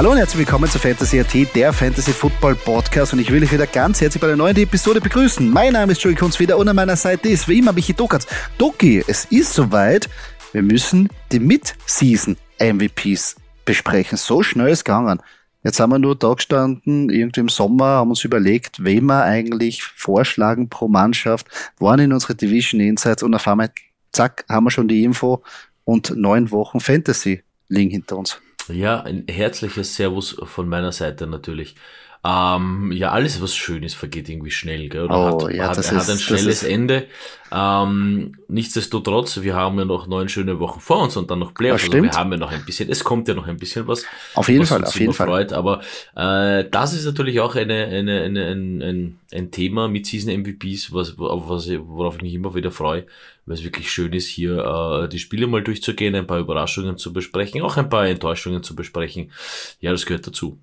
Hallo und herzlich willkommen zu Fantasy AT, der Fantasy Football Podcast und ich will euch wieder ganz herzlich bei der neuen Episode begrüßen. Mein Name ist Joey Kunz wieder und an meiner Seite ist wie immer Michi Dokatz. Doki, es ist soweit, wir müssen die Mid-Season MVPs besprechen. So schnell ist gegangen. Jetzt haben wir nur da gestanden, irgendwie im Sommer, haben uns überlegt, wen wir eigentlich vorschlagen pro Mannschaft, waren in unsere Division Insights und auf einmal, zack, haben wir schon die Info und neun Wochen Fantasy liegen hinter uns. Ja, ein herzliches Servus von meiner Seite natürlich. Ähm, ja, alles, was schön ist, vergeht irgendwie schnell, gell? Oder Oh, hat, ja, hat, das hat ist- ein schnelles Ende. Ähm, nichtsdestotrotz, wir haben ja noch neun schöne Wochen vor uns und dann noch Playoffs. Also wir haben ja noch ein bisschen, es kommt ja noch ein bisschen was. Auf jeden was Fall, auf jeden immer Fall. Freut. Aber äh, das ist natürlich auch eine, eine, eine, ein, ein, ein Thema mit Season MVPs, was, was, worauf ich mich immer wieder freue, weil es wirklich schön ist, hier äh, die Spiele mal durchzugehen, ein paar Überraschungen zu besprechen, auch ein paar Enttäuschungen zu besprechen. Ja, das gehört dazu.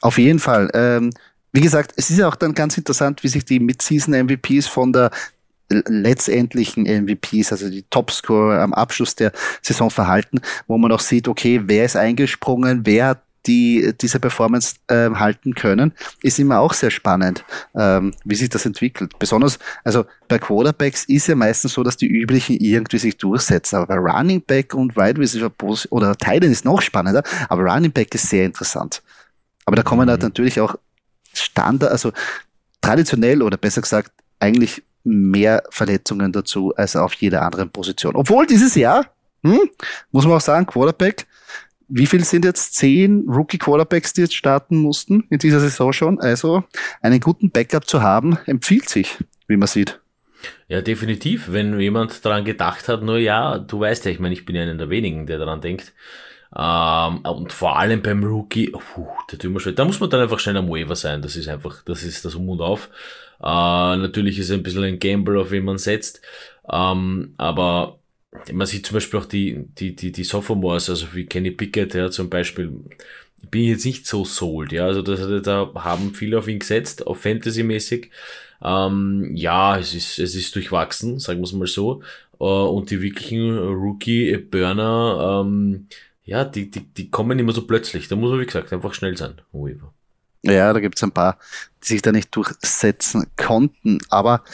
Auf jeden Fall. Ähm, wie gesagt, es ist auch dann ganz interessant, wie sich die Mid-Season-MVPs von der letztendlichen MVPs, also die Topscorer am Abschluss der Saison verhalten, wo man auch sieht, okay, wer ist eingesprungen, wer hat die diese Performance ähm, halten können, ist immer auch sehr spannend, ähm, wie sich das entwickelt. Besonders, also bei Quarterbacks ist ja meistens so, dass die üblichen irgendwie sich durchsetzen, aber bei Running Back und Wide Receiver oder Titan ist noch spannender, aber Running Back ist sehr interessant. Aber da kommen halt Mhm. natürlich auch Standard, also traditionell oder besser gesagt eigentlich mehr Verletzungen dazu als auf jeder anderen Position. Obwohl dieses Jahr, hm, muss man auch sagen, Quarterback, wie viel sind jetzt zehn Rookie-Quarterbacks, die jetzt starten mussten in dieser Saison schon? Also einen guten Backup zu haben, empfiehlt sich, wie man sieht. Ja, definitiv. Wenn jemand daran gedacht hat, nur ja, du weißt ja, ich meine, ich bin ja einer der wenigen, der daran denkt. Ähm, und vor allem beim Rookie, puh, der tut mir schwer. Da muss man dann einfach schnell am Waiver sein. Das ist einfach, das ist das Um und Auf. Äh, natürlich ist es ein bisschen ein Gamble, auf wen man setzt. Ähm, aber man sieht zum Beispiel auch die, die, die, die Sophomores, also wie Kenny Pickett, ja, zum Beispiel, bin ich jetzt nicht so sold, ja, also das, da haben viele auf ihn gesetzt, auf Fantasy-mäßig. Ähm, ja, es ist, es ist durchwachsen, sagen wir es mal so. Äh, und die wirklichen Rookie-Burner, ähm, ja, die, die, die kommen immer so plötzlich. Da muss man, wie gesagt, einfach schnell sein. Waiver. Ja, da gibt's ein paar, die sich da nicht durchsetzen konnten. Aber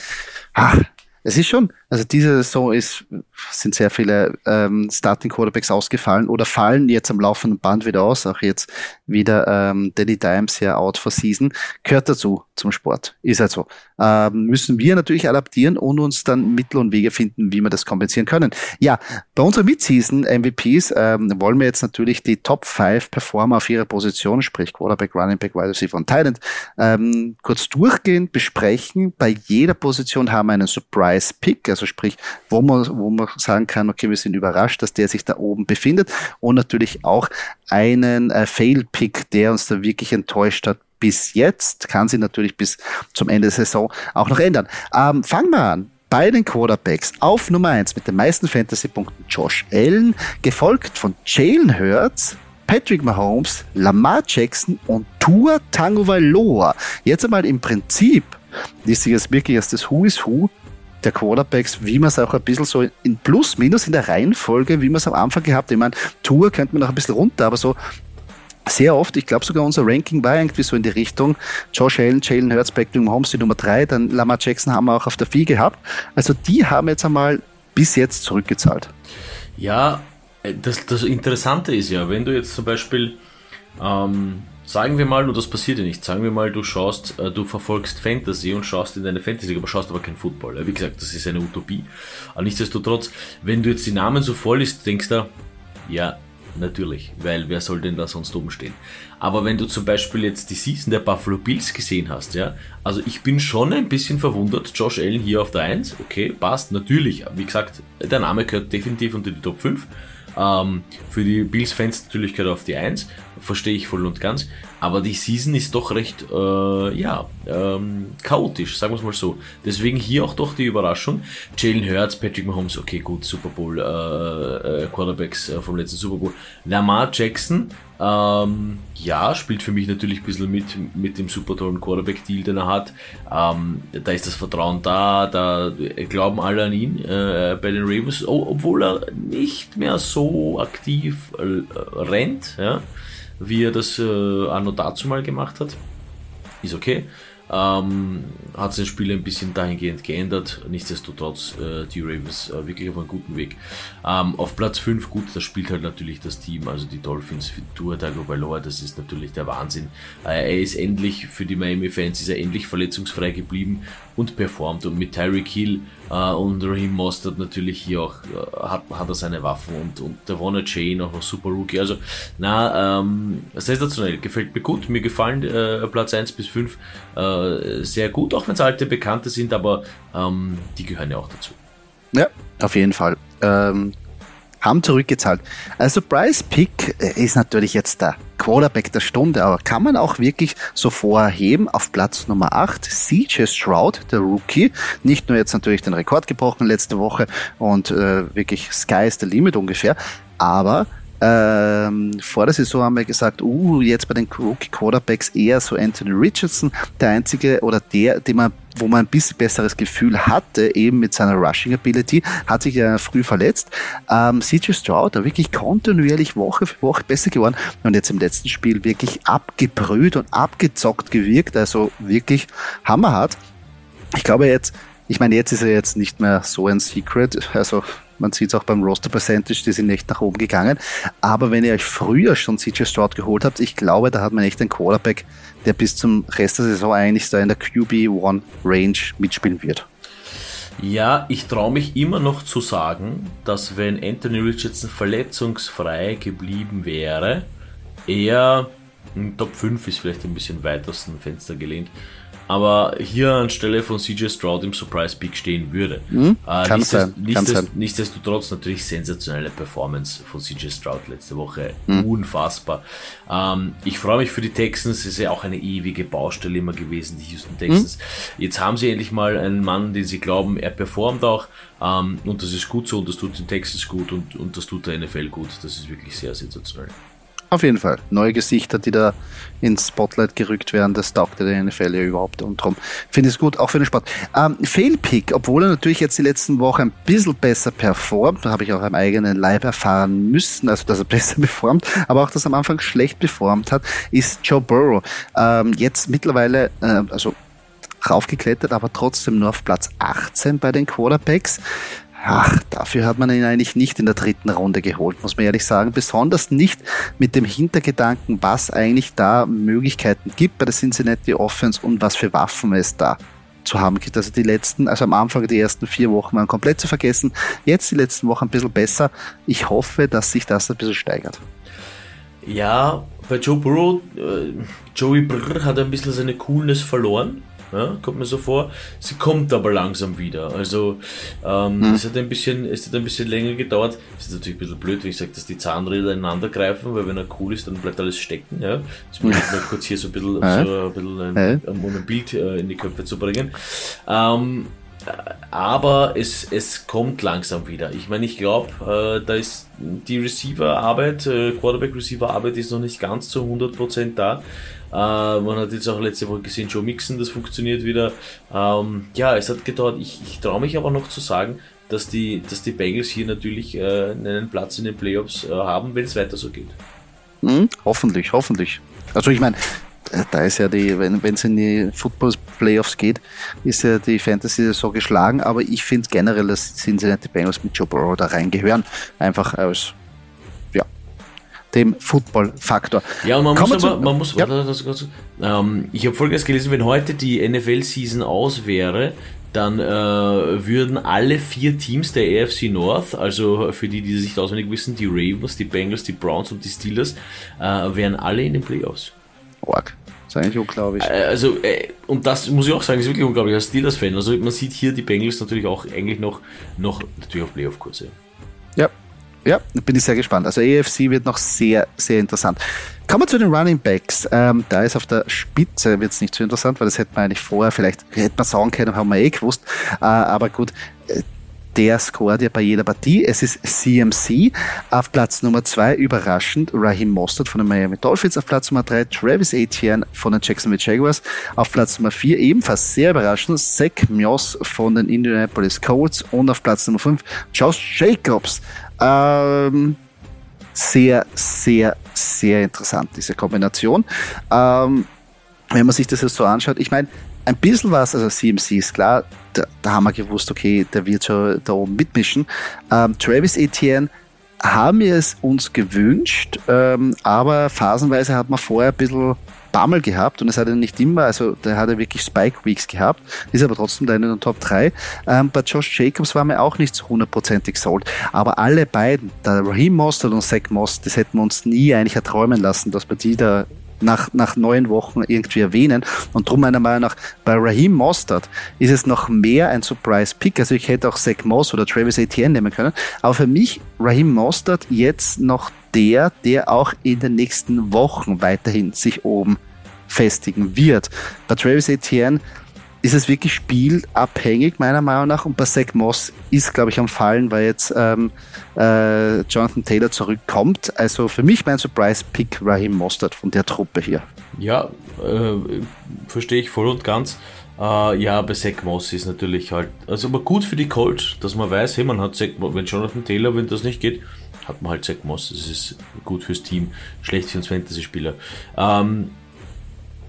ah, es ist schon, also diese Saison ist, sind sehr viele ähm, Starting Quarterbacks ausgefallen oder fallen jetzt am laufenden Band wieder aus. Auch jetzt wieder ähm, Danny Dimes ja out for season. Gehört dazu zum Sport. Ist halt so. Ähm, müssen wir natürlich adaptieren und uns dann Mittel und Wege finden, wie wir das kompensieren können. Ja, bei unseren Mid-Season MVPs ähm, wollen wir jetzt natürlich die Top 5 Performer auf ihrer Position, sprich Quarterback, Running Back, Wide Receiver und End, ähm, kurz durchgehen, besprechen. Bei jeder Position haben wir einen Surprise Pick, also sprich, wo man, wo man sagen kann, okay, wir sind überrascht, dass der sich da oben befindet und natürlich auch einen äh, Fail Pick, der uns da wirklich enttäuscht hat bis jetzt, kann sich natürlich bis zum Ende der Saison auch noch ändern. Ähm, fangen wir an bei den Quarterbacks auf Nummer 1 mit den meisten Fantasy-Punkten Josh Allen, gefolgt von Jalen Hurts, Patrick Mahomes, Lamar Jackson und Tua Tagovailoa. Jetzt einmal im Prinzip ist sich jetzt wirklich als das Who is Who der Quarterbacks, wie man es auch ein bisschen so in Plus, Minus in der Reihenfolge, wie man es am Anfang gehabt. Ich meine, Tour könnte man noch ein bisschen runter, aber so sehr oft, ich glaube sogar unser Ranking war irgendwie so in die Richtung, Josh Allen, Jalen Hurts, Patrick Mahomes die Nummer drei, dann Lamar Jackson haben wir auch auf der 4 gehabt. Also die haben jetzt einmal bis jetzt zurückgezahlt. Ja, das, das Interessante ist ja, wenn du jetzt zum Beispiel, ähm, sagen wir mal, und das passiert ja nicht, sagen wir mal, du schaust, äh, du verfolgst Fantasy und schaust in deine Fantasy, aber schaust aber kein Football. Wie gesagt, das ist eine Utopie. Aber nichtsdestotrotz, wenn du jetzt die Namen so voll ist, denkst du, ja, natürlich, weil wer soll denn da sonst oben stehen? Aber wenn du zum Beispiel jetzt die Season der Buffalo Bills gesehen hast, ja, also ich bin schon ein bisschen verwundert, Josh Allen hier auf der 1, okay, passt, natürlich, wie gesagt, der Name gehört definitiv unter die Top 5. Ähm, für die Bills-Fans natürlich er auf die 1, verstehe ich voll und ganz. Aber die Season ist doch recht, äh, ja, ähm, chaotisch, sagen wir es mal so. Deswegen hier auch doch die Überraschung. Jalen Hurts, Patrick Mahomes, okay, gut, Super Bowl, äh, äh, Quarterbacks äh, vom letzten Super Bowl. Lamar Jackson, ähm, ja, spielt für mich natürlich ein bisschen mit, mit dem super tollen Quarterback-Deal, den er hat. Ähm, da ist das Vertrauen da, da glauben alle an ihn äh, bei den Ravens, oh, obwohl er nicht mehr so aktiv äh, rennt, ja wie er das äh, anno dazu mal gemacht hat. Ist okay. Ähm, hat sein Spiel ein bisschen dahingehend geändert. Nichtsdestotrotz äh, die Ravens äh, wirklich auf einem guten Weg. Ähm, auf Platz 5, gut, das spielt halt natürlich das Team, also die Dolphins für Tour Tagovailoa, das ist natürlich der Wahnsinn. Äh, er ist endlich, für die Miami-Fans, ist er endlich verletzungsfrei geblieben und performt. Und mit Tyreek Hill äh, und Raheem Mostert natürlich hier auch äh, hat, hat er seine Waffen und, und der Warner Chain auch noch super Rookie. Also, na, ähm, sensationell. Gefällt mir gut. Mir gefallen äh, Platz 1 bis 5 äh, sehr gut, auch wenn es alte Bekannte sind, aber ähm, die gehören ja auch dazu. Ja, auf jeden Fall. Ähm, haben zurückgezahlt. Also Price Pick äh, ist natürlich jetzt der Quarterback der Stunde, aber kann man auch wirklich so vorheben auf Platz Nummer 8 CJ Stroud, der Rookie, nicht nur jetzt natürlich den Rekord gebrochen letzte Woche und äh, wirklich Sky is the limit ungefähr, aber ähm, vor der Saison haben wir gesagt, uh, jetzt bei den Rookie Quarterbacks eher so Anthony Richardson, der einzige oder der, den man, wo man ein bisschen besseres Gefühl hatte, eben mit seiner Rushing Ability, hat sich ja früh verletzt. Ähm, CJ Stroud, da wirklich kontinuierlich Woche für Woche besser geworden und jetzt im letzten Spiel wirklich abgebrüht und abgezockt gewirkt, also wirklich hammerhart. Ich glaube jetzt, ich meine, jetzt ist er jetzt nicht mehr so ein Secret, also man sieht es auch beim Roster Percentage, die sind echt nach oben gegangen. Aber wenn ihr euch früher schon CJ Stroud geholt habt, ich glaube, da hat man echt einen Quarterback, der bis zum Rest der Saison eigentlich da in der QB1 Range mitspielen wird. Ja, ich traue mich immer noch zu sagen, dass wenn Anthony Richardson verletzungsfrei geblieben wäre, er Top 5 ist vielleicht ein bisschen weit aus dem Fenster gelehnt, aber hier anstelle von CJ Stroud im Surprise Peak stehen würde. Mhm, äh, kann sein, kann nichtsdestotrotz natürlich sensationelle Performance von CJ Stroud letzte Woche. Mhm. Unfassbar. Ähm, ich freue mich für die Texans, ist ja auch eine ewige Baustelle immer gewesen, die Houston Texans. Mhm. Jetzt haben sie endlich mal einen Mann, den sie glauben, er performt auch. Ähm, und das ist gut so und das tut den Texans gut und, und das tut der NFL gut. Das ist wirklich sehr sensationell. Auf jeden Fall. Neue Gesichter, die da ins Spotlight gerückt werden, das taugt der NFL ja überhaupt. Und darum finde ich es gut, auch für den Sport. Ähm, Failpick, obwohl er natürlich jetzt die letzten Wochen ein bisschen besser performt, da habe ich auch am eigenen Leib erfahren müssen, also dass er besser performt, aber auch, dass er am Anfang schlecht performt hat, ist Joe Burrow. Ähm, jetzt mittlerweile, äh, also raufgeklettert, aber trotzdem nur auf Platz 18 bei den Quarterbacks. Ach, dafür hat man ihn eigentlich nicht in der dritten Runde geholt, muss man ehrlich sagen. Besonders nicht mit dem Hintergedanken, was eigentlich da Möglichkeiten gibt bei der Cincinnati Offense und was für Waffen es da zu haben gibt. Also die letzten, also am Anfang die ersten vier Wochen waren komplett zu vergessen. Jetzt die letzten Wochen ein bisschen besser. Ich hoffe, dass sich das ein bisschen steigert. Ja, bei Joe Burrow, äh, Joey Brr hat ein bisschen seine Coolness verloren. Ja, kommt mir so vor. Sie kommt aber langsam wieder. Also ähm, hm. es, hat ein bisschen, es hat ein bisschen länger gedauert. Es ist natürlich ein bisschen blöd, wenn ich sage, dass die Zahnräder ineinander greifen, weil wenn er cool ist, dann bleibt alles stecken. Ja. Jetzt muss ich mal kurz hier so ein bisschen, so ein, bisschen ein, um ein Bild äh, in die Köpfe zu bringen. Ähm, aber es, es kommt langsam wieder. Ich meine, ich glaube, äh, da ist die Receiver-Arbeit, äh, Quarterback-Receiver-Arbeit ist noch nicht ganz zu 100% da. Äh, man hat jetzt auch letzte Woche gesehen, Joe Mixon, das funktioniert wieder. Ähm, ja, es hat gedauert. Ich, ich traue mich aber noch zu sagen, dass die, dass die Bengals hier natürlich äh, einen Platz in den Playoffs äh, haben, wenn es weiter so geht. Mhm, hoffentlich, hoffentlich. Also ich meine, da ist ja die, wenn es in die Football-Playoffs geht, ist ja die Fantasy so geschlagen, aber ich finde generell, dass Cincinnati Bengals mit Joe Burrow da reingehören, einfach als dem Football-Faktor. Ja, und man Kommen muss aber, man muss, ja. das, das, ähm, ich habe folgendes gelesen, wenn heute die NFL-Season aus wäre, dann äh, würden alle vier Teams der AFC North, also für die, die sich auswendig wissen, die Ravens, die Bengals, die Browns und die Steelers, äh, wären alle in den Playoffs. Org. Das ist eigentlich unglaublich. Äh, also, äh, und das muss ich auch sagen, ist wirklich unglaublich als Steelers-Fan. Also man sieht hier die Bengals natürlich auch eigentlich noch, noch natürlich auf Playoff-Kurse. Ja, ja, bin ich sehr gespannt. Also AFC wird noch sehr, sehr interessant. Kommen wir zu den Running Backs. Ähm, da ist auf der Spitze wird es nicht so interessant, weil das hätte man eigentlich vorher vielleicht hätte man sagen können, haben wir eh gewusst. Äh, aber gut, äh, der scoret ja bei jeder Partie. Es ist CMC auf Platz Nummer 2, überraschend, Raheem Mostert von den Miami Dolphins auf Platz Nummer 3, Travis Etienne von den Jacksonville Jaguars auf Platz Nummer 4, ebenfalls sehr überraschend, Zach Mios von den Indianapolis Colts und auf Platz Nummer 5, Josh Jacobs ähm, sehr, sehr, sehr interessant, diese Kombination. Ähm, wenn man sich das jetzt so anschaut, ich meine, ein bisschen was, also CMC ist klar, da, da, haben wir gewusst, okay, der wird schon da oben mitmischen. Ähm, Travis Etienne haben wir es uns gewünscht, ähm, aber phasenweise hat man vorher ein bisschen Bammel gehabt und es hat er nicht immer, also der hat er wirklich Spike Weeks gehabt, ist aber trotzdem da in den Top 3. Ähm, bei Josh Jacobs war mir auch nicht so hundertprozentig sold, aber alle beiden, der Raheem Mostert und Zach Moss, das hätten wir uns nie eigentlich erträumen lassen, dass wir die da nach, nach neun Wochen irgendwie erwähnen. Und darum meiner Meinung nach, bei Raheem Mostert ist es noch mehr ein Surprise-Pick. Also ich hätte auch Zach Moss oder Travis Etienne nehmen können. Aber für mich Raheem Mostert jetzt noch der, der auch in den nächsten Wochen weiterhin sich oben festigen wird. Bei Travis Etienne ist es wirklich spielabhängig, meiner Meinung nach. Und bei Zach Moss ist, glaube ich, am Fallen, weil jetzt ähm, äh, Jonathan Taylor zurückkommt. Also für mich mein Surprise-Pick Raheem Mostert von der Truppe hier. Ja, äh, verstehe ich voll und ganz. Uh, ja, bei Zach Moss ist natürlich halt, also aber gut für die Colts, dass man weiß, hey, man hat Zach, wenn Jonathan Taylor, wenn das nicht geht, hat man halt Zach Moss. Das ist gut fürs Team, schlecht für uns Fantasy-Spieler. Ähm,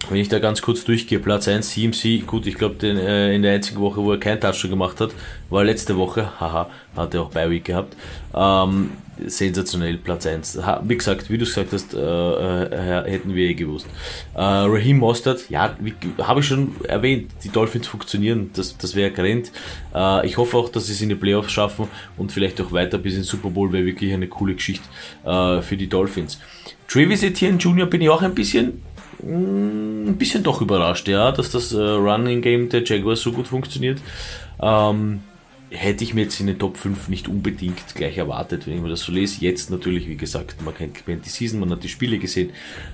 wenn ich da ganz kurz durchgehe, Platz 1 CMC, gut, ich glaube, äh, in der einzigen Woche, wo er kein Touchdown gemacht hat, war letzte Woche, haha, hat er auch bei Week gehabt. Ähm, sensationell Platz 1. Wie gesagt, wie du gesagt hast, äh, äh, hätten wir eh gewusst. Äh, Raheem Mostert, ja, habe ich schon erwähnt, die Dolphins funktionieren, das, das wäre grennt. Äh, ich hoffe auch, dass sie es in die Playoffs schaffen und vielleicht auch weiter bis in den Super Bowl, wäre wirklich eine coole Geschichte äh, für die Dolphins. Travis Etienne Jr. bin ich auch ein bisschen ein bisschen doch überrascht, ja, dass das äh, Running Game der Jaguars so gut funktioniert. Ähm, hätte ich mir jetzt in den Top 5 nicht unbedingt gleich erwartet, wenn ich mir das so lese. Jetzt natürlich, wie gesagt, man kennt, die Season, man hat die Spiele gesehen.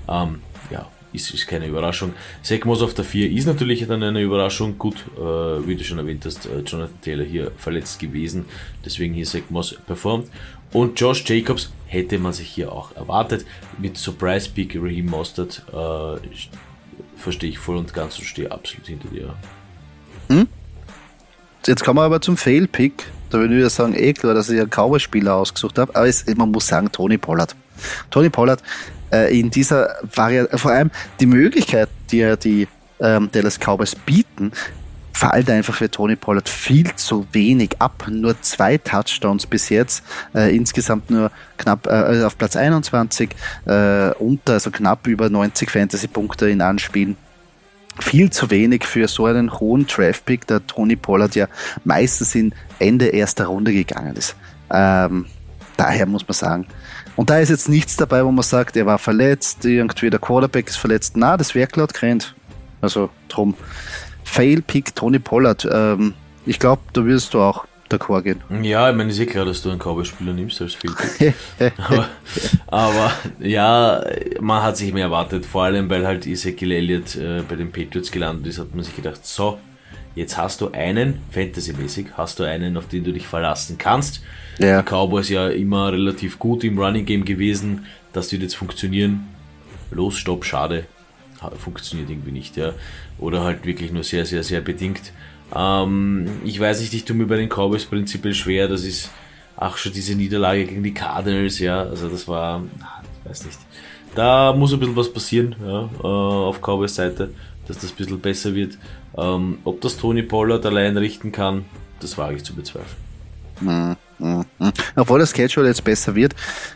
Ähm, ja, ist, ist keine Überraschung. Segmos auf der 4 ist natürlich dann eine Überraschung. Gut, äh, wie du schon erwähnt hast, äh, Jonathan Taylor hier verletzt gewesen, deswegen hier Segmos performt. Und Josh Jacobs hätte man sich hier auch erwartet. Mit Surprise Pick Mostert äh, verstehe ich voll und ganz und stehe absolut hinter dir. Hm? Jetzt kommen wir aber zum Fail-Pick. Da würde ich sagen, eh klar, dass ich einen Cowboy-Spieler ausgesucht habe. Aber es, man muss sagen, Tony Pollard. Tony Pollard äh, in dieser Variante, vor allem die Möglichkeit, die ja die ähm, Dallas Cowboys bieten, fällt einfach für Tony Pollard viel zu wenig ab. Nur zwei Touchdowns bis jetzt, äh, insgesamt nur knapp äh, auf Platz 21, äh, unter, also knapp über 90 Fantasy-Punkte in Anspielen. Viel zu wenig für so einen hohen Draft-Pick, der Tony Pollard ja meistens in Ende erster Runde gegangen ist. Ähm, daher muss man sagen, und da ist jetzt nichts dabei, wo man sagt, er war verletzt, irgendwie der Quarterback ist verletzt. Na, das wäre Grant. Also drum. Fail-Pick Tony Pollard. Ähm, ich glaube, da wirst du auch d'accord gehen. Ja, ich meine, ich sehe klar, dass du einen Cowboy-Spieler nimmst als Fail-Pick. aber, aber, ja, man hat sich mehr erwartet, vor allem weil halt Ezekiel Elliott äh, bei den Patriots gelandet ist, hat man sich gedacht, so, jetzt hast du einen, fantasymäßig, hast du einen, auf den du dich verlassen kannst. Ja. Die Cowboys ja immer relativ gut im Running Game gewesen, das wird jetzt funktionieren. Los, stopp, schade, funktioniert irgendwie nicht, ja. Oder halt wirklich nur sehr, sehr, sehr bedingt. Ähm, ich weiß nicht, ich tue mir bei den Cowboys prinzipiell schwer, das ist auch schon diese Niederlage gegen die Cardinals, ja, also das war, ich weiß nicht. Da muss ein bisschen was passieren, ja, äh, auf Cowboys Seite, dass das ein bisschen besser wird. Ähm, ob das Tony Pollard allein richten kann, das wage ich zu bezweifeln. Obwohl das Schedule jetzt besser wird,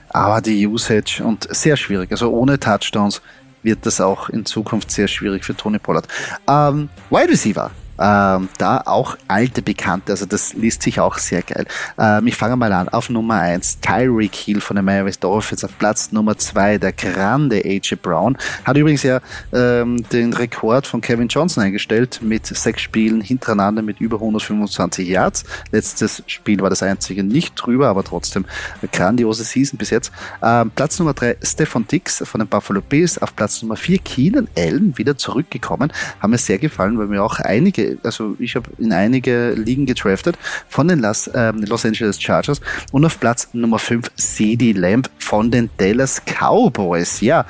aber die Usage und sehr schwierig. Also ohne Touchdowns wird das auch in Zukunft sehr schwierig für Tony Pollard. Ähm, Wide Receiver ähm, da auch alte Bekannte, also das liest sich auch sehr geil. Ähm, ich fange mal an. Auf Nummer 1 Tyreek Hill von den Miami Dolphins. Auf Platz Nummer 2 der grande AJ Brown. Hat übrigens ja ähm, den Rekord von Kevin Johnson eingestellt mit sechs Spielen hintereinander mit über 125 Yards. Letztes Spiel war das einzige nicht drüber, aber trotzdem eine grandiose Season bis jetzt. Ähm, Platz Nummer 3 Stefan Dix von den Buffalo Bills. Auf Platz Nummer 4 Keenan Allen wieder zurückgekommen. Haben mir sehr gefallen, weil mir auch einige also ich habe in einige Ligen gedraftet von den Los, ähm, Los Angeles Chargers und auf Platz Nummer 5 CD Lamb von den Dallas Cowboys. Ja,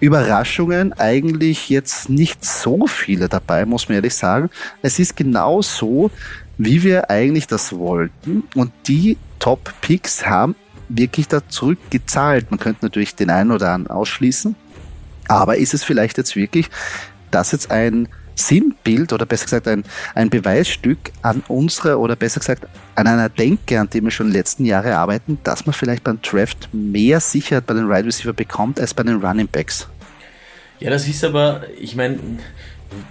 Überraschungen eigentlich jetzt nicht so viele dabei, muss man ehrlich sagen. Es ist genau so, wie wir eigentlich das wollten und die Top-Picks haben wirklich da zurückgezahlt? Man könnte natürlich den einen oder anderen ausschließen, aber ist es vielleicht jetzt wirklich, dass jetzt ein Sinnbild oder besser gesagt ein, ein Beweisstück an unserer oder besser gesagt an einer Denke, an dem wir schon in den letzten Jahren arbeiten, dass man vielleicht beim Draft mehr Sicherheit bei den Wide right Receiver bekommt als bei den Running Backs. Ja, das ist aber, ich meine,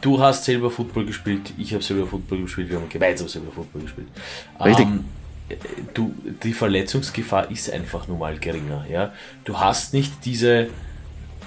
du hast selber Football gespielt, ich habe selber Football gespielt, wir haben gemeinsam selber Football gespielt. Richtig. Ähm, du, die Verletzungsgefahr ist einfach nur mal geringer. Ja? Du hast nicht diese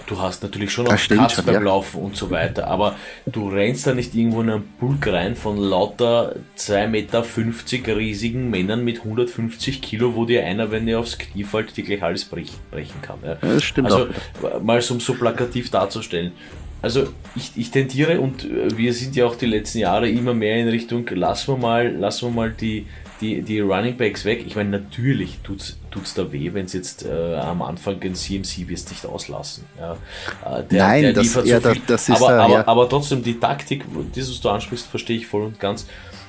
Du hast natürlich schon noch Cuts beim ja. Laufen und so weiter, aber du rennst da nicht irgendwo in einen Pulk rein von lauter 2,50 Meter riesigen Männern mit 150 Kilo, wo dir einer, wenn er aufs Knie fällt, dir gleich alles brechen, kann. Ja. Ja, das stimmt also, auch. mal so, so plakativ darzustellen. Also ich, ich tendiere und wir sind ja auch die letzten Jahre immer mehr in Richtung, lassen wir mal, lassen wir mal die, die, die Running Backs weg. Ich meine, natürlich tut es da weh, wenn es jetzt äh, am Anfang den CMC wirst nicht auslassen. Ja. Äh, der, Nein, der das, ja, so das, das, ist aber, da, aber, ja. aber trotzdem, die Taktik, das, was du ansprichst, verstehe ich voll und ganz.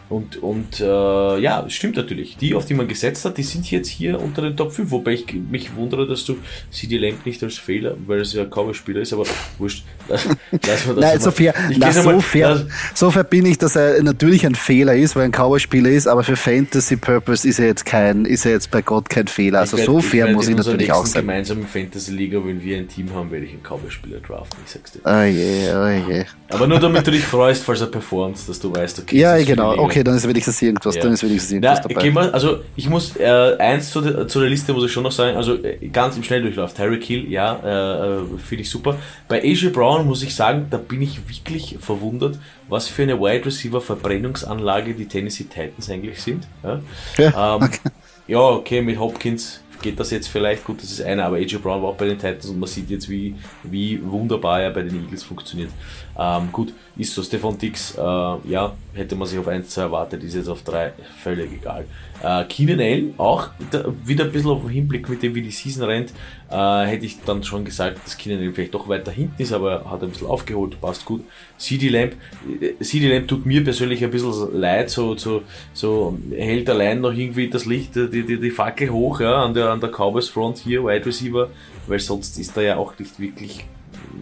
Und, und äh, ja, stimmt natürlich. Die, auf die man gesetzt hat, die sind jetzt hier unter den Top 5. Wobei ich mich wundere, dass du CD Lamp nicht als Fehler, weil es ja kaum ein Spieler ist, aber wurscht. Lass, lass mal das Nein, so fair, na, so, mal, fair, so fair bin ich, dass er natürlich ein Fehler ist, weil ein Cowboy-Spieler ist, aber für Fantasy Purpose ist er jetzt kein, ist er jetzt bei Gott kein Fehler. Also werd, so fair ich muss ich natürlich auch sein. gemeinsamen Fantasy-Liga, wenn wir ein Team haben, werde ich einen Cowboy-Spieler draften, ich sag's dir. Oh je, oh je. Aber nur damit du dich freust, falls er performt, dass du weißt, okay. Ja, genau, okay, dann ist wenigstens irgendwas, ja. dann ist wenigstens irgendwas Na, dabei. Mal, also ich muss, äh, eins zu der, zu der Liste muss ich schon noch sagen, also äh, ganz im Schnelldurchlauf, Tyreek Hill, ja, äh, äh finde ich super. Bei AJ Brown muss ich sagen, da bin ich wirklich verwundert, was für eine Wide Receiver Verbrennungsanlage die Tennessee Titans eigentlich sind. Ja, ja, ähm, okay. ja okay, mit Hopkins geht das jetzt vielleicht gut, das ist einer, aber AJ Brown war auch bei den Titans und man sieht jetzt, wie, wie wunderbar er bei den Eagles funktioniert. Ähm, gut, ist so. Stefan Dix, äh, ja, hätte man sich auf 1, 2 erwartet, ist jetzt auf 3, völlig egal. Äh, Keenan Allen, auch da, wieder ein bisschen auf den Hinblick mit dem, wie die Season rennt, äh, hätte ich dann schon gesagt, dass Keenan Allen vielleicht doch weiter hinten ist, aber hat ein bisschen aufgeholt, passt gut. CD Lamp, äh, CD Lamp tut mir persönlich ein bisschen leid, so, so, so hält allein noch irgendwie das Licht, die, die, die Fackel hoch, ja, an der, an der Cowboys Front hier, Wide Receiver, weil sonst ist da ja auch nicht wirklich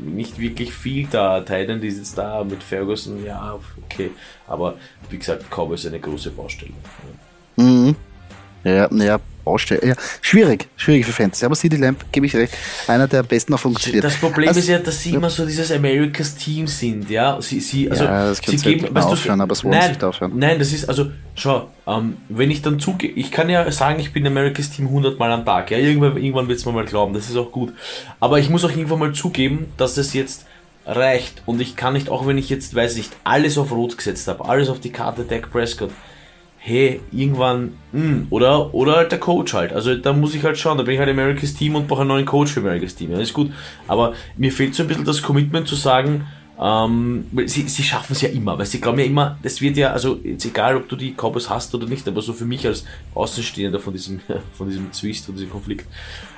nicht wirklich viel da. Titan ist jetzt da mit Ferguson, ja, okay. Aber wie gesagt, Cowboys ist eine große Baustelle. Mhm. Ja, ja, Baustelle. Ja, schwierig, schwierig für Fans. Aber CD Lamp, gebe ich recht, einer der besten noch funktioniert. Das Problem also, ist ja, dass sie immer so dieses Americas Team sind, ja. Sie, sie, also, ja, das sie geben, weißt aufhören, aber es wollen nein, nicht aufhören. Nein, das ist, also, schau, ähm, wenn ich dann zugehe, ich kann ja sagen, ich bin Americas Team 100 Mal am Tag, ja. Irgendwann, irgendwann wird es mir mal glauben, das ist auch gut. Aber ich muss auch irgendwann mal zugeben, dass es jetzt reicht und ich kann nicht, auch wenn ich jetzt, weiß nicht, alles auf Rot gesetzt habe, alles auf die Karte Dak Prescott, hey, irgendwann, mh, hm, oder, oder halt der Coach halt. Also da muss ich halt schauen, da bin ich halt America's Team und brauche einen neuen Coach für America's Team. Ja, ist gut. Aber mir fehlt so ein bisschen das Commitment zu sagen, ähm, sie, sie schaffen es ja immer, weil sie glauben ja immer, das wird ja, also jetzt egal, ob du die Cowboys hast oder nicht, aber so für mich als Außenstehender von diesem, von diesem Zwist, von diesem Konflikt,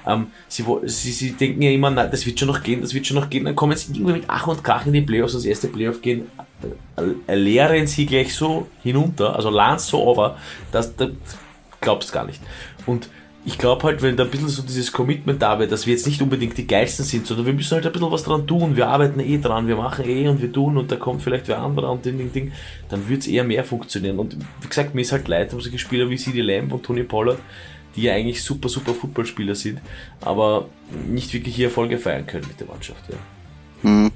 ähm, sie, sie, sie denken ja immer, nein, das wird schon noch gehen, das wird schon noch gehen, dann kommen sie irgendwie mit Ach und Krach in die Playoffs, das erste Playoff gehen, äh, leeren sie gleich so hinunter, also laden so over, dass du glaubst gar nicht. Und ich glaube halt, wenn da ein bisschen so dieses Commitment da wäre, dass wir jetzt nicht unbedingt die Geilsten sind, sondern wir müssen halt ein bisschen was dran tun. Wir arbeiten eh dran, wir machen eh und wir tun und da kommt vielleicht wer anderer und Ding, Ding, Ding, dann wird es eher mehr funktionieren. Und wie gesagt, mir ist halt leid um solche Spieler wie CD Lamb und Tony Pollard, die ja eigentlich super, super Footballspieler sind, aber nicht wirklich hier Erfolge feiern können mit der Mannschaft. Ja. Hm.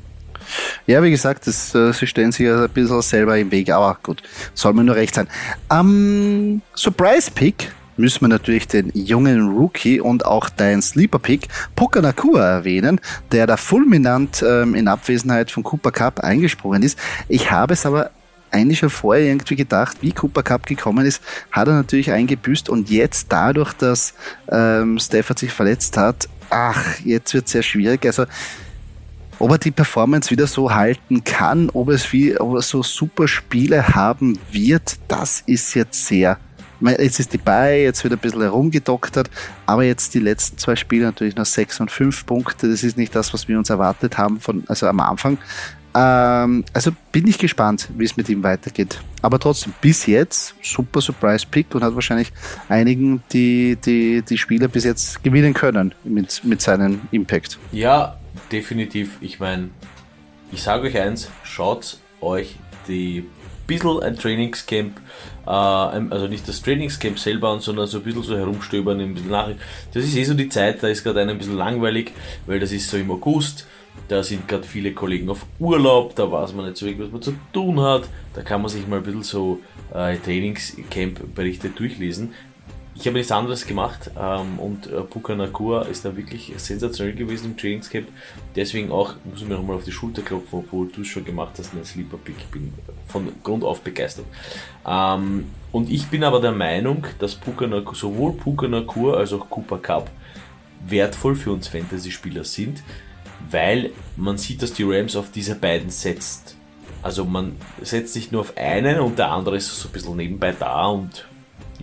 Ja, wie gesagt, das, äh, sie stellen sich ja ein bisschen selber im Weg, aber gut, soll mir nur recht sein. Ähm, Surprise Pick müssen wir natürlich den jungen Rookie und auch dein Sleeper-Pick Puka Nakua erwähnen, der da fulminant ähm, in Abwesenheit von Cooper Cup eingesprungen ist. Ich habe es aber eigentlich schon vorher irgendwie gedacht, wie Cooper Cup gekommen ist, hat er natürlich eingebüßt und jetzt dadurch, dass ähm, Stafford sich verletzt hat, ach, jetzt wird es sehr schwierig. Also ob er die Performance wieder so halten kann, ob es wie, ob er so super Spiele haben wird, das ist jetzt sehr jetzt ist die bei, jetzt wird ein bisschen herumgedoktert, aber jetzt die letzten zwei Spiele natürlich noch sechs und fünf Punkte. Das ist nicht das, was wir uns erwartet haben von, also am Anfang. Ähm, also bin ich gespannt, wie es mit ihm weitergeht. Aber trotzdem, bis jetzt super Surprise Pick und hat wahrscheinlich einigen die, die, die Spieler bis jetzt gewinnen können mit, mit seinem Impact. Ja, definitiv. Ich meine, ich sage euch eins, schaut euch die bisschen ein Trainingscamp, äh, also nicht das Trainingscamp selber sondern so ein bisschen so herumstöbern, ein bisschen nach. Das ist eh so die Zeit, da ist gerade ein bisschen langweilig, weil das ist so im August, da sind gerade viele Kollegen auf Urlaub, da weiß man nicht so wirklich, was man zu tun hat, da kann man sich mal ein bisschen so äh, Trainingscamp-Berichte durchlesen ich habe nichts anderes gemacht ähm, und äh, Puka Nakua ist da wirklich sensationell gewesen im Trainingscamp. Deswegen auch, muss ich mir nochmal auf die Schulter klopfen, obwohl du es schon gemacht hast, ein Sleeper Pick. bin von Grund auf begeistert. Ähm, und ich bin aber der Meinung, dass Puka Nakua, sowohl Puka Nakua als auch Cooper Cup wertvoll für uns Fantasy-Spieler sind, weil man sieht, dass die Rams auf diese beiden setzt. Also man setzt sich nur auf einen und der andere ist so ein bisschen nebenbei da und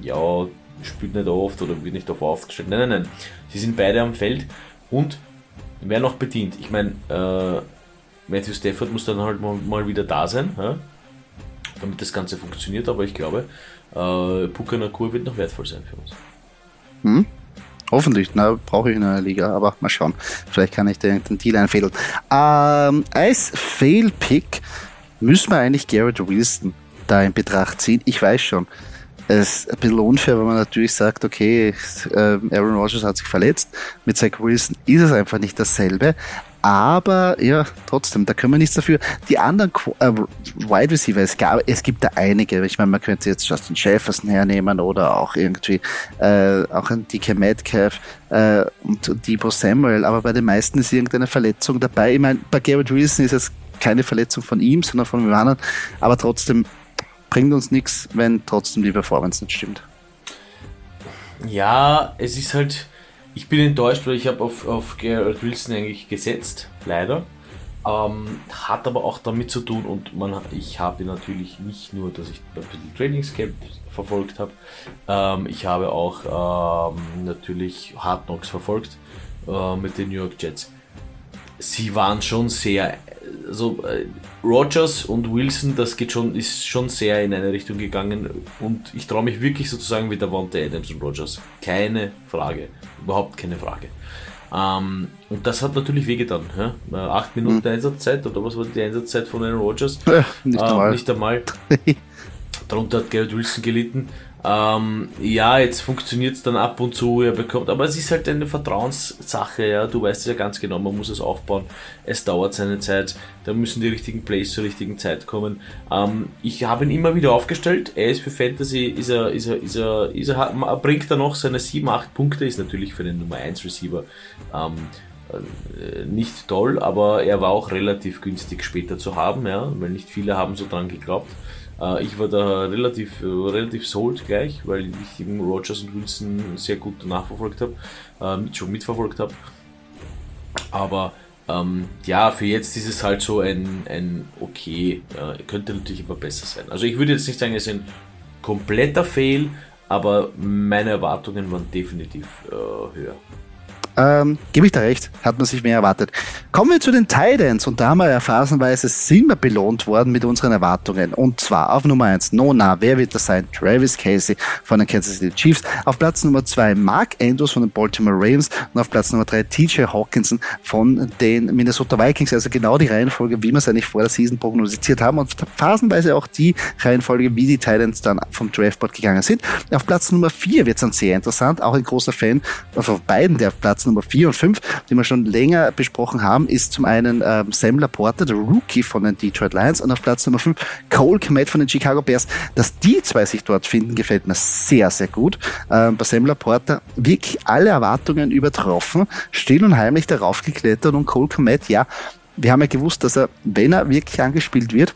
ja, spielt nicht oft oder wird nicht darauf aufgestellt. Nein, nein, nein. Sie sind beide am Feld und wer noch bedient. Ich meine, äh, Matthew Stafford muss dann halt mal, mal wieder da sein, ja? damit das Ganze funktioniert, aber ich glaube, äh, Puka Nakur wird noch wertvoll sein für uns. Hm? Hoffentlich, na, brauche ich in einer Liga, aber mal schauen. Vielleicht kann ich den, den Deal einfädeln. Ähm, als Fail-Pick müssen wir eigentlich Garrett Wilson da in Betracht ziehen. Ich weiß schon, es ein bisschen unfair, wenn man natürlich sagt, okay, ähm, Aaron Rodgers hat sich verletzt, mit Zach Wilson ist es einfach nicht dasselbe. Aber ja, trotzdem, da können wir nichts dafür. Die anderen äh, Wide Receiver, es, gab, es gibt da einige. Ich meine, man könnte jetzt Justin Jefferson hernehmen oder auch irgendwie äh, auch ein DK Metcalf äh, und Debo Samuel. Aber bei den meisten ist irgendeine Verletzung dabei. Ich meine, bei Garrett Wilson ist es keine Verletzung von ihm, sondern von einem anderen. Aber trotzdem, bringt uns nichts, wenn trotzdem die Performance nicht stimmt. Ja, es ist halt, ich bin enttäuscht, weil ich habe auf, auf Garrett Wilson eigentlich gesetzt, leider. Ähm, hat aber auch damit zu tun und man, ich habe natürlich nicht nur, dass ich ein bisschen Trainingscamp verfolgt habe, ähm, ich habe auch ähm, natürlich Hard Knocks verfolgt äh, mit den New York Jets. Sie waren schon sehr also äh, Rogers und Wilson, das geht schon, ist schon sehr in eine Richtung gegangen und ich traue mich wirklich sozusagen wie der Wante Adams und Rogers. Keine Frage. Überhaupt keine Frage. Ähm, und das hat natürlich wehgetan. Ja? Acht Minuten mhm. Einsatzzeit oder was war die Einsatzzeit von Aaron Rogers? Ja, nicht, ähm, nicht einmal. Darunter hat Garrett Wilson gelitten. Ähm, ja, jetzt funktioniert es dann ab und zu, er bekommt, aber es ist halt eine Vertrauenssache, ja, du weißt es ja ganz genau, man muss es aufbauen, es dauert seine Zeit, da müssen die richtigen Plays zur richtigen Zeit kommen. Ähm, ich habe ihn immer wieder aufgestellt, er ist für Fantasy, ist er, ist er, ist er, ist er, bringt er noch seine 7, 8 Punkte, ist natürlich für den Nummer 1 Receiver ähm, äh, nicht toll, aber er war auch relativ günstig später zu haben, ja, weil nicht viele haben so dran geglaubt. Äh, ich war da relativ, äh, relativ sold gleich, weil ich eben Rogers und Wilson sehr gut nachverfolgt habe, äh, schon mitverfolgt habe. Aber ähm, ja, für jetzt ist es halt so ein, ein okay, äh, könnte natürlich immer besser sein. Also ich würde jetzt nicht sagen, es ist ein kompletter Fail, aber meine Erwartungen waren definitiv äh, höher. Ähm, Gebe ich da recht, hat man sich mehr erwartet. Kommen wir zu den Titans und da haben wir ja phasenweise sind wir belohnt worden mit unseren Erwartungen. Und zwar auf Nummer 1 Nona, wer wird das sein? Travis Casey von den Kansas City Chiefs. Auf Platz Nummer 2 Mark Andrews von den Baltimore Ravens und auf Platz Nummer 3 TJ Hawkinson von den Minnesota Vikings. Also genau die Reihenfolge, wie wir es eigentlich vor der Season prognostiziert haben und phasenweise auch die Reihenfolge, wie die Titans dann vom Draftboard gegangen sind. Auf Platz Nummer 4 wird es dann sehr interessant, auch ein großer Fan von beiden, der Platz Platz Nummer 4 und 5, die wir schon länger besprochen haben, ist zum einen ähm, Sam Laporta, der Rookie von den Detroit Lions, und auf Platz Nummer 5 Cole Kmet von den Chicago Bears. Dass die zwei sich dort finden, gefällt mir sehr, sehr gut. Ähm, bei Sam Laporta wirklich alle Erwartungen übertroffen, still und heimlich darauf geklettert und Cole Kmet, ja, wir haben ja gewusst, dass er, wenn er wirklich angespielt wird,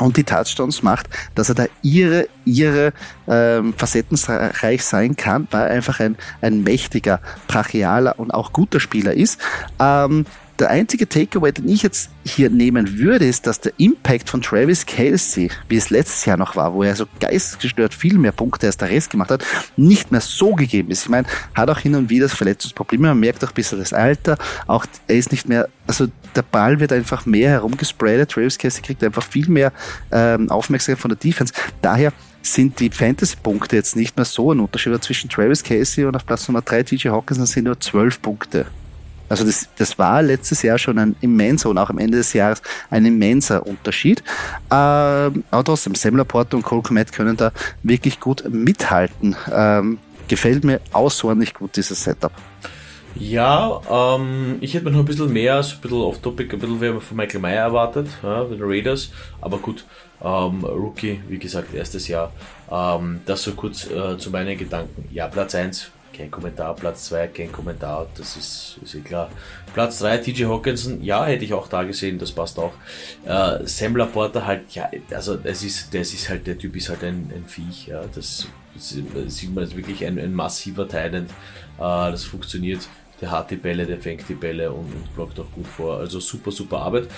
und die Touchdowns macht, dass er da ihre, ihre ähm, facettenreich sein kann, weil er einfach ein, ein mächtiger, brachialer und auch guter Spieler ist. Ähm, der einzige Takeaway, den ich jetzt hier nehmen würde, ist, dass der Impact von Travis Kelsey, wie es letztes Jahr noch war, wo er so geistesgestört viel mehr Punkte als der Rest gemacht hat, nicht mehr so gegeben ist. Ich meine, hat auch hin und wieder das Verletzungsproblem, man merkt auch ein bisschen das Alter, auch er ist nicht mehr, also der Ball wird einfach mehr herumgespreadet, Travis Kelsey kriegt einfach viel mehr ähm, Aufmerksamkeit von der Defense. Daher sind die Fantasy-Punkte jetzt nicht mehr so ein Unterschied zwischen Travis Casey und auf Platz Nummer 3 TJ Hawkins sind nur 12 Punkte. Also das, das war letztes Jahr schon ein immenser und auch am Ende des Jahres ein immenser Unterschied. Ähm, aber trotzdem, Sam Laporte und Cole Komet können da wirklich gut mithalten. Ähm, gefällt mir außerordentlich gut, dieses Setup. Ja, ähm, ich hätte mir noch ein bisschen mehr, so ein bisschen off-topic, ein bisschen mehr von Michael Meyer erwartet, ja, den Raiders. Aber gut, ähm, Rookie, wie gesagt, erstes Jahr. Ähm, das so kurz äh, zu meinen Gedanken. Ja, Platz 1, kein Kommentar. Platz 2, kein Kommentar. Das ist, ist eh klar. Platz 3, TJ Hawkinson. Ja, hätte ich auch da gesehen. Das passt auch. Äh, Sam Laporta halt, ja, also es ist, das ist halt, der Typ ist halt ein, ein Viech. Ja, das, das sieht man, ist wirklich ein, ein massiver Talent. Äh, das funktioniert der hat die Bälle, der fängt die Bälle und, und blockt auch gut vor. Also super, super Arbeit.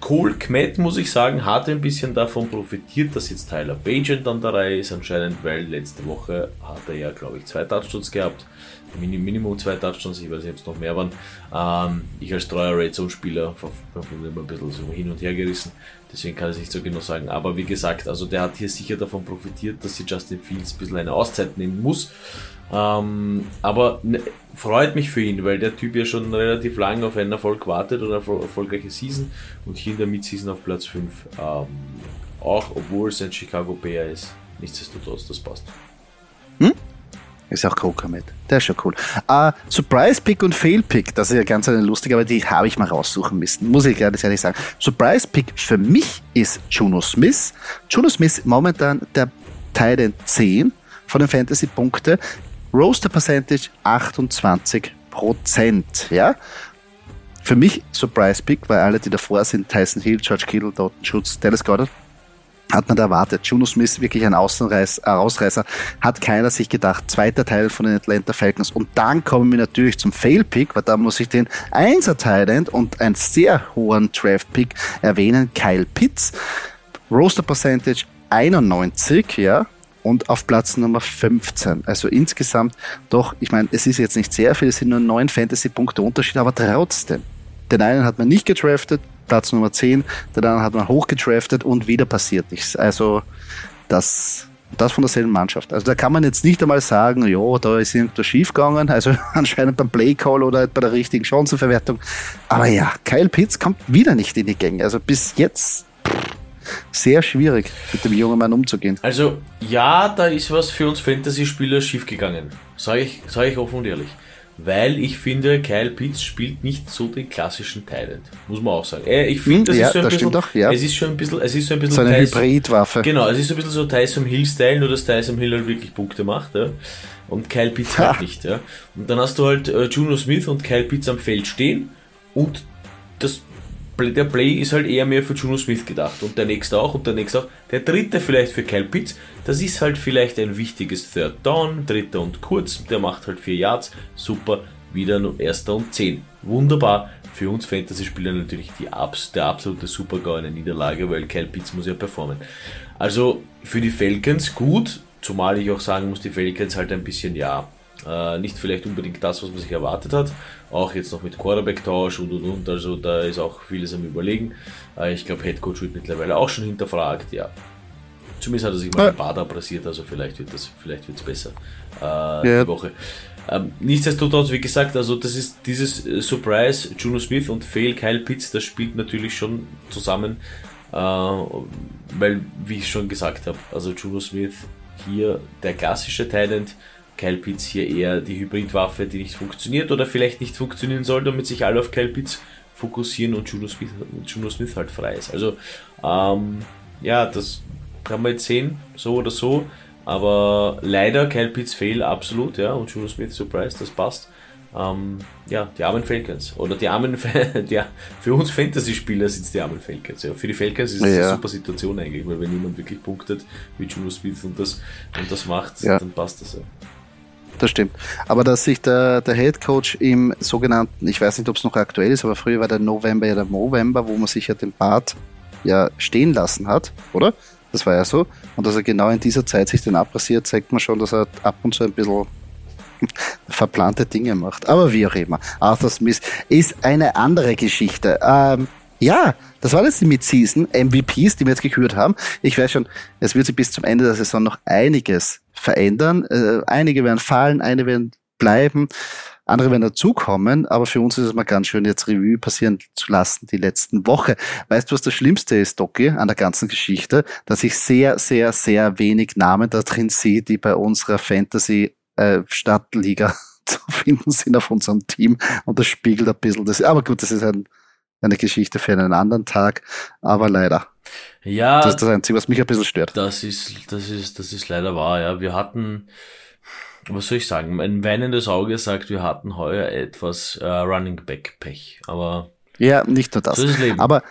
Cole Kmet, muss ich sagen, hat ein bisschen davon profitiert, dass jetzt Tyler Bagent an der Reihe ist, anscheinend, weil letzte Woche hat er ja, glaube ich, zwei Touchdowns gehabt. Minimum zwei Touchdowns, ich weiß nicht, ob es noch mehr waren. Ähm, ich als treuer Red Zone-Spieler bin immer ein bisschen so hin und her gerissen, deswegen kann ich es nicht so genau sagen. Aber wie gesagt, also der hat hier sicher davon profitiert, dass sich Justin Fields ein bisschen eine Auszeit nehmen muss. Ähm, aber ne, freut mich für ihn, weil der Typ ja schon relativ lange auf einen Erfolg wartet oder eine erfolgreiche Season und hier in der Midseason auf Platz 5. Ähm, auch obwohl es ein Chicago Bear ist. Nichtsdestotrotz, das passt. Hm? Ist auch Kroker mit. Der ist schon cool. Uh, Surprise Pick und Fail Pick, das ist ja ganz eine lustige, aber die habe ich mal raussuchen müssen. Muss ich ganz ehrlich sagen. Surprise Pick für mich ist Juno Smith. Juno Smith momentan der Teil 10 von den Fantasy-Punkte. Roaster Percentage 28 Prozent, ja. Für mich Surprise Pick, weil alle, die davor sind, Tyson Hill, George Kittle, Dalton Schutz, Dallas Goddard, hat man da erwartet. Juno Smith wirklich ein äh, Ausreißer, hat keiner sich gedacht. Zweiter Teil von den Atlanta Falcons. Und dann kommen wir natürlich zum Fail-Pick, weil da muss ich den Einser Thailand und einen sehr hohen Draft-Pick erwähnen, Kyle Pitts. Roaster Percentage 91, ja und auf Platz Nummer 15. Also insgesamt doch, ich meine, es ist jetzt nicht sehr viel, es sind nur neun Fantasy-Punkte Unterschied, aber trotzdem. Den einen hat man nicht gedraftet, Platz Nummer 10, den anderen hat man hochgedraftet und wieder passiert nichts. Also das, das von derselben Mannschaft. Also da kann man jetzt nicht einmal sagen, ja, da ist irgendwas schiefgegangen, also anscheinend beim Playcall oder bei der richtigen Chancenverwertung. Aber ja, Kyle Pitts kommt wieder nicht in die Gänge. Also bis jetzt sehr schwierig, mit dem jungen Mann umzugehen. Also, ja, da ist was für uns Fantasy-Spieler schiefgegangen. Sage ich, sag ich offen und ehrlich. Weil ich finde, Kyle Pitts spielt nicht so den klassischen Talent. Muss man auch sagen. Äh, ich finde, das, hm, ja, ist so ein das bisschen, doch, ja. es ist schon ein bisschen, es ist so ein bisschen so eine Hybridwaffe. Genau, es ist so ein bisschen so Tyson Hill-Style, nur dass Tyson Hill halt wirklich Punkte macht, ja. Und Kyle Pitts halt nicht, ja. Und dann hast du halt äh, Juno Smith und Kyle Pitts am Feld stehen und das der Play ist halt eher mehr für Juno Smith gedacht. Und der nächste auch und der nächste auch. Der dritte vielleicht für Kyle Pitts, das ist halt vielleicht ein wichtiges Third Down, dritter und kurz, der macht halt vier Yards, super, wieder nur erster und zehn. Wunderbar, für uns Fantasy-Spieler natürlich die, der absolute Super-GAU eine Niederlage, weil Kyle Pitts muss ja performen. Also für die Falcons gut, zumal ich auch sagen muss, die Falcons halt ein bisschen, ja, äh, nicht vielleicht unbedingt das, was man sich erwartet hat. Auch jetzt noch mit Quarterback-Tausch und und und. Also da ist auch vieles am Überlegen. Äh, ich glaube, Headcoach wird mittlerweile auch schon hinterfragt. Ja. Zumindest hat er sich mal ein Bad abrasiert, also vielleicht wird es vielleicht besser äh, ja. die Woche. Ähm, nichtsdestotrotz, wie gesagt, also das ist dieses äh, Surprise, Juno Smith und Fail Kyle Pitts, das spielt natürlich schon zusammen, äh, weil, wie ich schon gesagt habe, also Juno Smith hier der klassische Talent, Kyle Pitts hier eher die Hybridwaffe, die nicht funktioniert oder vielleicht nicht funktionieren soll, damit sich alle auf Kyle Pitts fokussieren und Juno Smith, Juno Smith halt frei ist. Also, ähm, ja, das kann man jetzt sehen, so oder so. Aber leider Kyle Pitts Fail absolut, ja, und Juno Smith Surprise, das passt. Ähm, ja, die armen Falcons. Oder die armen, die, für uns Fantasy-Spieler sind es die armen Falcons. Ja. Für die Falcons ist es ja. eine super Situation eigentlich, weil wenn jemand wirklich punktet wie Juno Smith und das, und das macht, ja. dann passt das ja. Das stimmt. Aber dass sich der, der Head Coach im sogenannten, ich weiß nicht, ob es noch aktuell ist, aber früher war der November ja der November, wo man sich ja den Bart ja stehen lassen hat, oder? Das war ja so. Und dass er genau in dieser Zeit sich den abrasiert, zeigt man schon, dass er ab und zu ein bisschen verplante Dinge macht. Aber wie auch immer. Arthur Smith ist eine andere Geschichte. Ähm, ja, das waren jetzt die Mid-Season MVPs, die wir jetzt gekürt haben. Ich weiß schon, es wird sich bis zum Ende der Saison noch einiges verändern. Äh, einige werden fallen, einige werden bleiben, andere werden dazukommen, aber für uns ist es mal ganz schön, jetzt Revue passieren zu lassen, die letzten Woche. Weißt du, was das Schlimmste ist, Doki, an der ganzen Geschichte? Dass ich sehr, sehr, sehr wenig Namen da drin sehe, die bei unserer Fantasy äh, zu finden sind auf unserem Team und das spiegelt ein bisschen das. Aber gut, das ist ein eine Geschichte für einen anderen Tag, aber leider. Ja. Das ist das Einzige, was mich ein bisschen stört. Das ist, das ist, das ist leider wahr, ja. Wir hatten, was soll ich sagen, ein weinendes Auge sagt, wir hatten heuer etwas äh, Running Back Pech, aber. Ja, nicht nur das. So ist Leben. Aber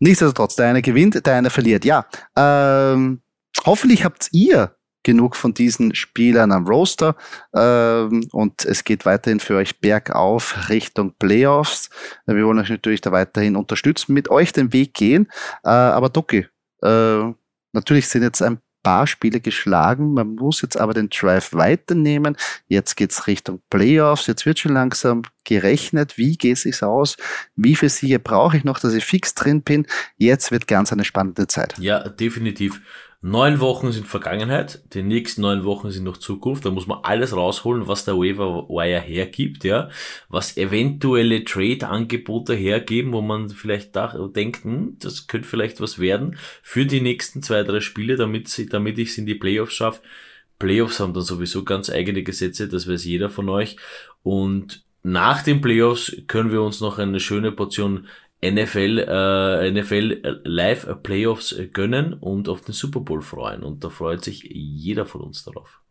nichtsdestotrotz, der eine gewinnt, der eine verliert. Ja, ähm, hoffentlich habt ihr genug von diesen Spielern am Roster ähm, und es geht weiterhin für euch bergauf Richtung Playoffs. Wir wollen euch natürlich da weiterhin unterstützen, mit euch den Weg gehen. Äh, aber Doki, äh, natürlich sind jetzt ein paar Spiele geschlagen. Man muss jetzt aber den Drive weiternehmen. Jetzt geht's Richtung Playoffs. Jetzt wird schon langsam gerechnet. Wie geht es aus? Wie viele Siege brauche ich noch, dass ich fix drin bin? Jetzt wird ganz eine spannende Zeit. Ja, definitiv. Neun Wochen sind Vergangenheit, die nächsten neun Wochen sind noch Zukunft. Da muss man alles rausholen, was der Waiver Wire hergibt, ja, was eventuelle Trade-Angebote hergeben, wo man vielleicht denkt, hm, das könnte vielleicht was werden für die nächsten zwei, drei Spiele, damit, sie, damit ich es in die Playoffs schaffe. Playoffs haben dann sowieso ganz eigene Gesetze, das weiß jeder von euch. Und nach den Playoffs können wir uns noch eine schöne Portion NFL, äh, NFL Live Playoffs gönnen und auf den Super Bowl freuen. Und da freut sich jeder von uns darauf.